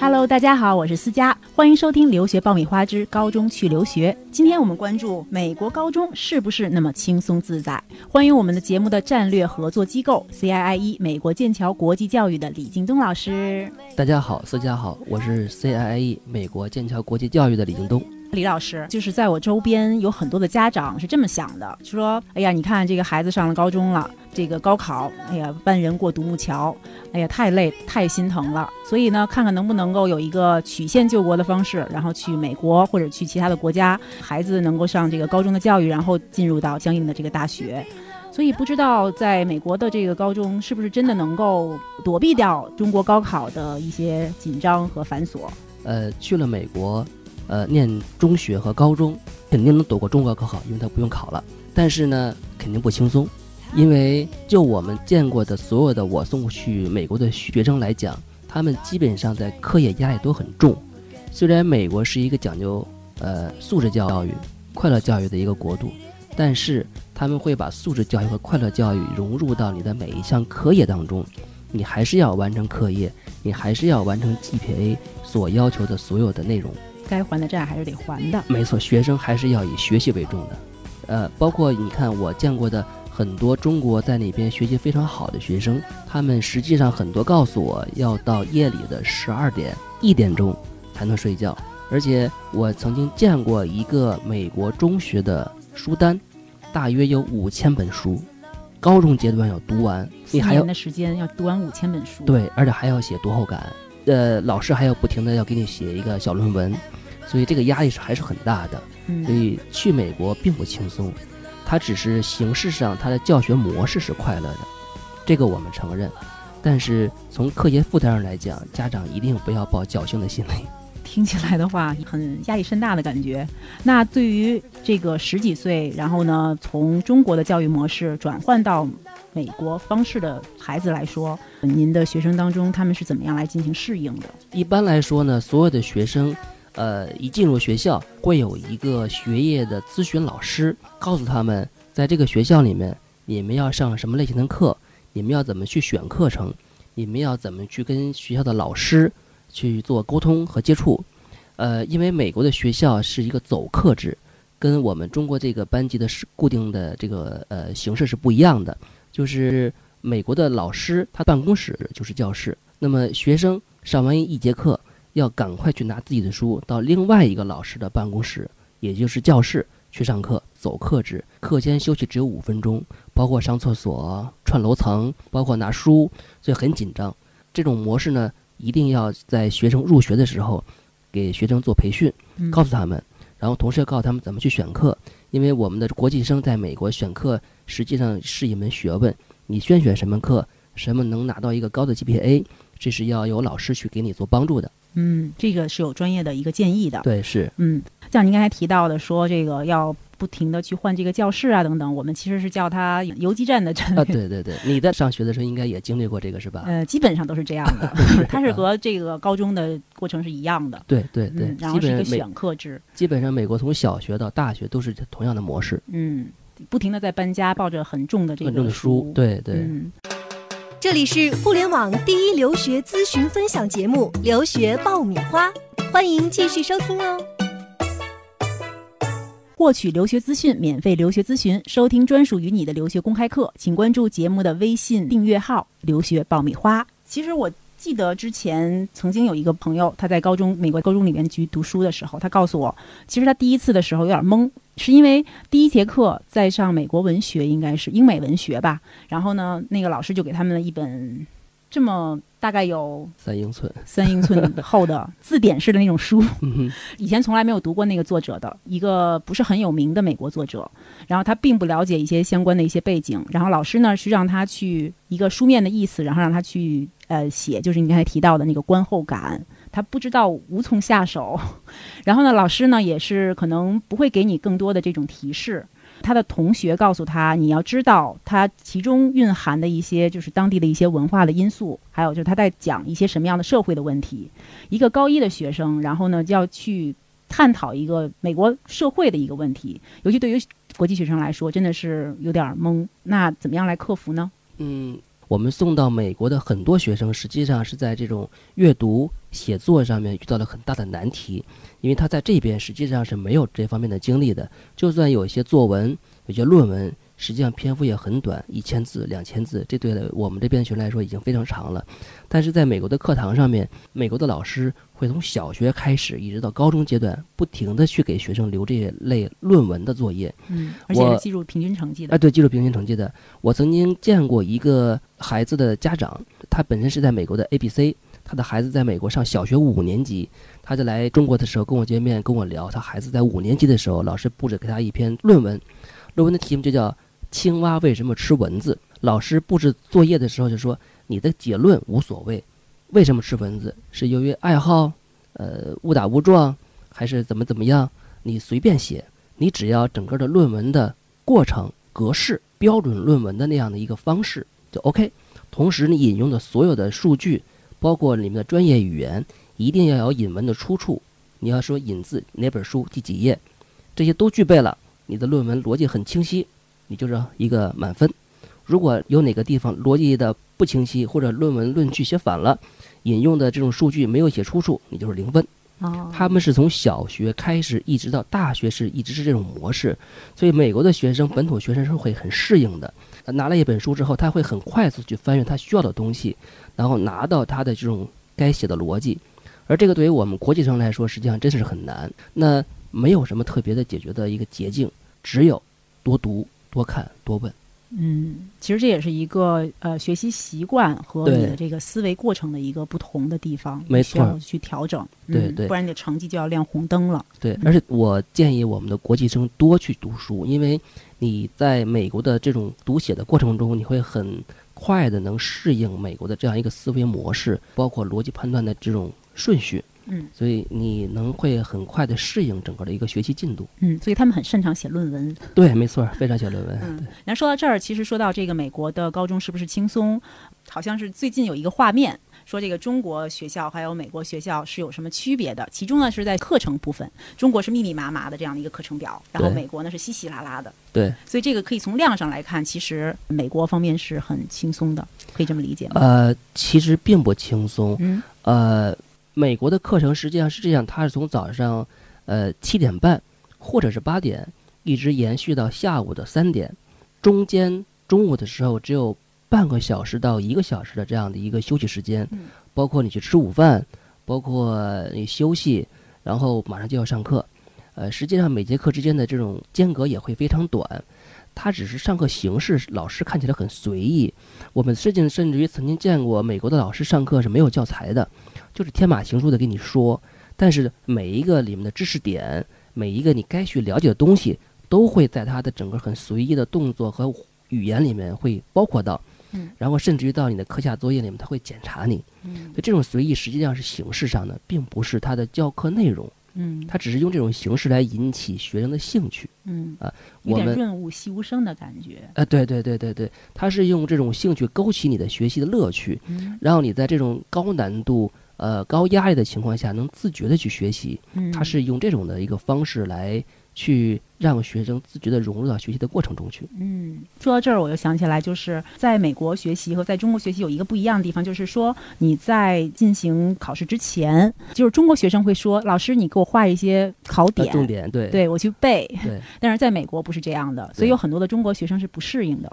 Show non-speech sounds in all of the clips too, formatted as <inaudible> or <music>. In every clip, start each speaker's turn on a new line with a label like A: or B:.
A: Hello，大家好，我是思佳，欢迎收听《留学爆米花之高中去留学》。今天我们关注美国高中是不是那么轻松自在？欢迎我们的节目的战略合作机构 CIIE 美国剑桥国际教育的李京东老师。
B: 大家好，思佳好，我是 CIIE 美国剑桥国际教育的李京东。
A: 李老师，就是在我周边有很多的家长是这么想的，说：“哎呀，你看这个孩子上了高中了，这个高考，哎呀，万人过独木桥，哎呀，太累，太心疼了。所以呢，看看能不能够有一个曲线救国的方式，然后去美国或者去其他的国家，孩子能够上这个高中的教育，然后进入到相应的这个大学。所以不知道在美国的这个高中是不是真的能够躲避掉中国高考的一些紧张和繁琐？
B: 呃，去了美国。”呃，念中学和高中肯定能躲过中国高考，因为他不用考了。但是呢，肯定不轻松，因为就我们见过的所有的我送去美国的学生来讲，他们基本上在课业压力都很重。虽然美国是一个讲究呃素质教育、快乐教育的一个国度，但是他们会把素质教育和快乐教育融入到你的每一项课业当中。你还是要完成课业，你还是要完成 GPA 所要求的所有的内容。
A: 该还的债还是得还的，
B: 没错，学生还是要以学习为重的，呃，包括你看我见过的很多中国在那边学习非常好的学生，他们实际上很多告诉我要到夜里的十二点一点钟才能睡觉，而且我曾经见过一个美国中学的书单，大约有五千本书，高中阶段要读完，你还要
A: 的时间要读完五千本书，
B: 对，而且还要写读后感。呃，老师还要不停的要给你写一个小论文，所以这个压力是还是很大的。所以去美国并不轻松，它只是形式上它的教学模式是快乐的，这个我们承认。但是从课业负担上来讲，家长一定不要抱侥幸的心理。
A: 听起来的话，很压力山大的感觉。那对于这个十几岁，然后呢，从中国的教育模式转换到。美国方式的孩子来说，您的学生当中他们是怎么样来进行适应的？
B: 一般来说呢，所有的学生，呃，一进入学校会有一个学业的咨询老师，告诉他们，在这个学校里面，你们要上什么类型的课，你们要怎么去选课程，你们要怎么去跟学校的老师去做沟通和接触。呃，因为美国的学校是一个走课制，跟我们中国这个班级的是固定的这个呃形式是不一样的。就是美国的老师，他办公室就是教室。那么学生上完一节课，要赶快去拿自己的书到另外一个老师的办公室，也就是教室去上课，走课制。课间休息只有五分钟，包括上厕所、串楼层，包括拿书，所以很紧张。这种模式呢，一定要在学生入学的时候给学生做培训，告诉他们，然后同时要告诉他们怎么去选课。因为我们的国际生在美国选课实际上是一门学问，你先选什么课，什么能拿到一个高的 GPA，这是要有老师去给你做帮助的。
A: 嗯，这个是有专业的一个建议的。
B: 对，是。
A: 嗯，像您刚才提到的，说这个要不停的去换这个教室啊，等等，我们其实是叫它游击战的战略。
B: 啊，对对对，你在上学的时候应该也经历过这个是吧？
A: 呃，基本上都是这样的，<laughs> <laughs> 它是和这个高中的过程是一样的。
B: 对对对，
A: 然后是一个选课制。
B: 基本上美国从小学到大学都是同样的模式。
A: 嗯，不停的在搬家，抱着很重的这个
B: 很重的书。对对。
C: 这里是互联网第一留学咨询分享节目《留学爆米花》，欢迎继续收听哦。
A: 获取留学资讯，免费留学咨询，收听专属于你的留学公开课，请关注节目的微信订阅号“留学爆米花”。其实我记得之前曾经有一个朋友，他在高中美国高中里面去读书的时候，他告诉我，其实他第一次的时候有点懵，是因为第一节课在上美国文学，应该是英美文学吧。然后呢，那个老师就给他们了一本这么。大概有
B: 三英寸、
A: 三英寸厚的 <laughs> 字典式的那种书，以前从来没有读过那个作者的一个不是很有名的美国作者，然后他并不了解一些相关的一些背景，然后老师呢是让他去一个书面的意思，然后让他去呃写，就是你刚才提到的那个观后感，他不知道无从下手，然后呢老师呢也是可能不会给你更多的这种提示。他的同学告诉他：“你要知道，他其中蕴含的一些就是当地的一些文化的因素，还有就是他在讲一些什么样的社会的问题。一个高一的学生，然后呢就要去探讨一个美国社会的一个问题，尤其对于国际学生来说，真的是有点懵。那怎么样来克服呢？
B: 嗯，我们送到美国的很多学生，实际上是在这种阅读、写作上面遇到了很大的难题，因为他在这边实际上是没有这方面的经历的。就算有一些作文、有些论文。实际上篇幅也很短，一千字、两千字，这对我们这边的学生来说已经非常长了。但是在美国的课堂上面，美国的老师会从小学开始一直到高中阶段，不停的去给学生留这类论文的作业。
A: 嗯，而且是记录平均成绩的。
B: 哎，对，记录平均成绩的。我曾经见过一个孩子的家长，他本身是在美国的 ABC，他的孩子在美国上小学五年级，他就来中国的时候跟我见面，跟我聊，他孩子在五年级的时候，老师布置给他一篇论文，论文的题目就叫。青蛙为什么吃蚊子？老师布置作业的时候就说：“你的结论无所谓，为什么吃蚊子？是由于爱好，呃，误打误撞，还是怎么怎么样？你随便写，你只要整个的论文的过程格式，标准论文的那样的一个方式就 OK。同时，你引用的所有的数据，包括里面的专业语言，一定要有引文的出处。你要说引自哪本书第几页，这些都具备了，你的论文逻辑很清晰。”你就是一个满分，如果有哪个地方逻辑的不清晰，或者论文论据写反了，引用的这种数据没有写出处，你就是零分。
A: 哦，
B: 他们是从小学开始一直到大学是一直是这种模式，所以美国的学生本土学生是会很适应的。拿了一本书之后，他会很快速去翻阅他需要的东西，然后拿到他的这种该写的逻辑。而这个对于我们国际生来说，实际上真是很难。那没有什么特别的解决的一个捷径，只有多读。多看多问，
A: 嗯，其实这也是一个呃学习习惯和你的这个思维过程的一个不同的地方，
B: 没错，
A: 去调整，
B: 对对，
A: 不然你的成绩就要亮红灯了。
B: 对，而且我建议我们的国际生多去读书，因为你在美国的这种读写的过程中，你会很快的能适应美国的这样一个思维模式，包括逻辑判断的这种顺序。
A: 嗯，
B: 所以你能会很快的适应整个的一个学习进度。
A: 嗯，所以他们很擅长写论文。
B: 对，没错，非常写论文。
A: 嗯，那说到这儿，其实说到这个美国的高中是不是轻松，好像是最近有一个画面，说这个中国学校还有美国学校是有什么区别的？其中呢是在课程部分，中国是密密麻麻的这样的一个课程表，然后美国呢是稀稀拉拉的。
B: 对，
A: 所以这个可以从量上来看，其实美国方面是很轻松的，可以这么理解吗？
B: 呃，其实并不轻松。
A: 嗯，
B: 呃。美国的课程实际上是这样，它是从早上，呃七点半，或者是八点，一直延续到下午的三点，中间中午的时候只有半个小时到一个小时的这样的一个休息时间，包括你去吃午饭，包括你休息，然后马上就要上课，呃，实际上每节课之间的这种间隔也会非常短，它只是上课形式，老师看起来很随意，我们甚至甚至于曾经见过美国的老师上课是没有教材的。就是天马行空的给你说，但是每一个里面的知识点，每一个你该去了解的东西，都会在他的整个很随意的动作和语言里面会包括到，
A: 嗯，
B: 然后甚至于到你的课下作业里面，他会检查你，
A: 嗯，
B: 所以这种随意实际上是形式上的，并不是他的教课内容，
A: 嗯，
B: 他只是用这种形式来引起学生的兴趣，
A: 嗯。
B: 啊，
A: 有点润物细无声的感觉，
B: 啊，对对对对对，他是用这种兴趣勾起你的学习的乐趣，
A: 嗯，
B: 然后你在这种高难度。呃，高压力的情况下能自觉的去学习，嗯。他是用这种的一个方式来去让学生自觉地融入到学习的过程中去。
A: 嗯，说到这儿，我又想起来，就是在美国学习和在中国学习有一个不一样的地方，就是说你在进行考试之前，就是中国学生会说：“老师，你给我画一些考点、
B: 重点。”对，
A: 对我去背。
B: 对，<laughs>
A: 但是在美国不是这样的，所以有很多的中国学生是不适应的。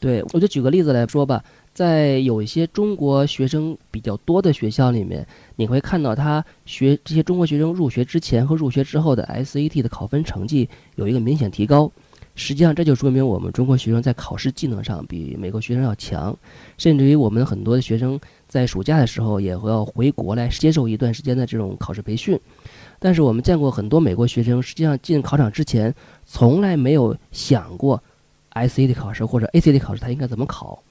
B: 对，我就举个例子来说吧。在有一些中国学生比较多的学校里面，你会看到他学这些中国学生入学之前和入学之后的 SAT 的考分成绩有一个明显提高。实际上，这就说明我们中国学生在考试技能上比美国学生要强。甚至于我们很多的学生在暑假的时候也会要回国来接受一段时间的这种考试培训。但是我们见过很多美国学生，实际上进考场之前从来没有想过 SAT 考试或者 ACT 考试他应该怎么考。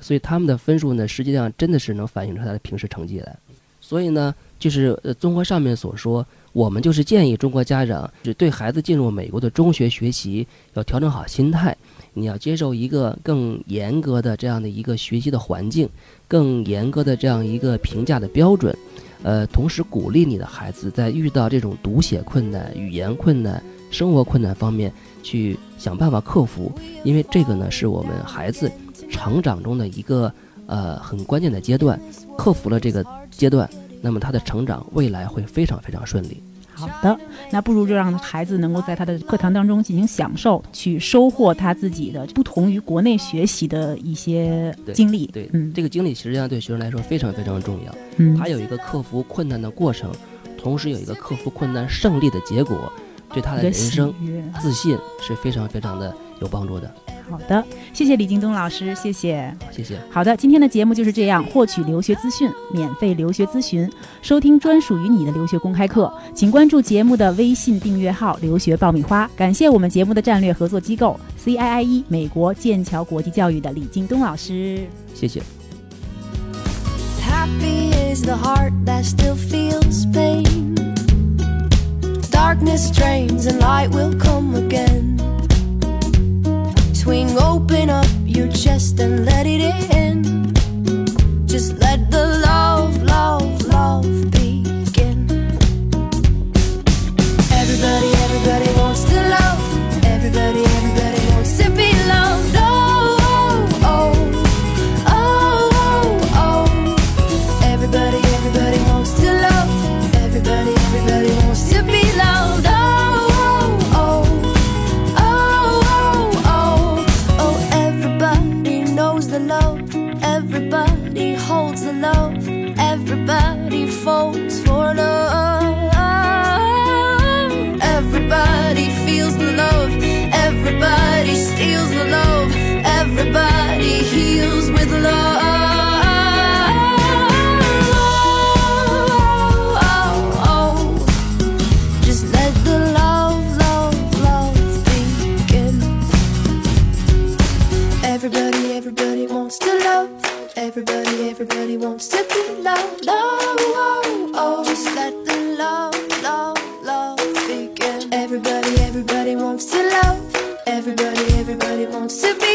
B: 所以他们的分数呢，实际上真的是能反映出他的平时成绩来。所以呢，就是呃，综合上面所说，我们就是建议中国家长，就对孩子进入美国的中学学习要调整好心态，你要接受一个更严格的这样的一个学习的环境，更严格的这样一个评价的标准，呃，同时鼓励你的孩子在遇到这种读写困难、语言困难、生活困难方面去想办法克服，因为这个呢是我们孩子成长中的一个呃很关键的阶段，克服了这个阶段，那么他的成长未来会非常非常顺利。
A: 好的，那不如就让孩子能够在他的课堂当中进行享受，去收获他自己的不同于国内学习的一些经历。
B: 对，
A: 嗯，
B: 这个经历实际上对学生来说非常非常重要。
A: 嗯，
B: 他有一个克服困难的过程，同时有一个克服困难胜利的结果，对他的人生自信是非常非常的有帮助的。
A: 好的，谢谢李京东老师，谢谢，
B: 谢谢。
A: 好的，今天的节目就是这样。获取留学资讯，免费留学咨询，收听专属于你的留学公开课，请关注节目的微信订阅号“留学爆米花”。感谢我们节目的战略合作机构 CIIE 美国剑桥国际教育的李京东老师，
B: 谢谢。
D: Swing just and little Everybody, wants to be loved. Oh, oh, oh. Just let the love, love, love begin. Everybody, everybody wants to love. Everybody, everybody wants to be loved.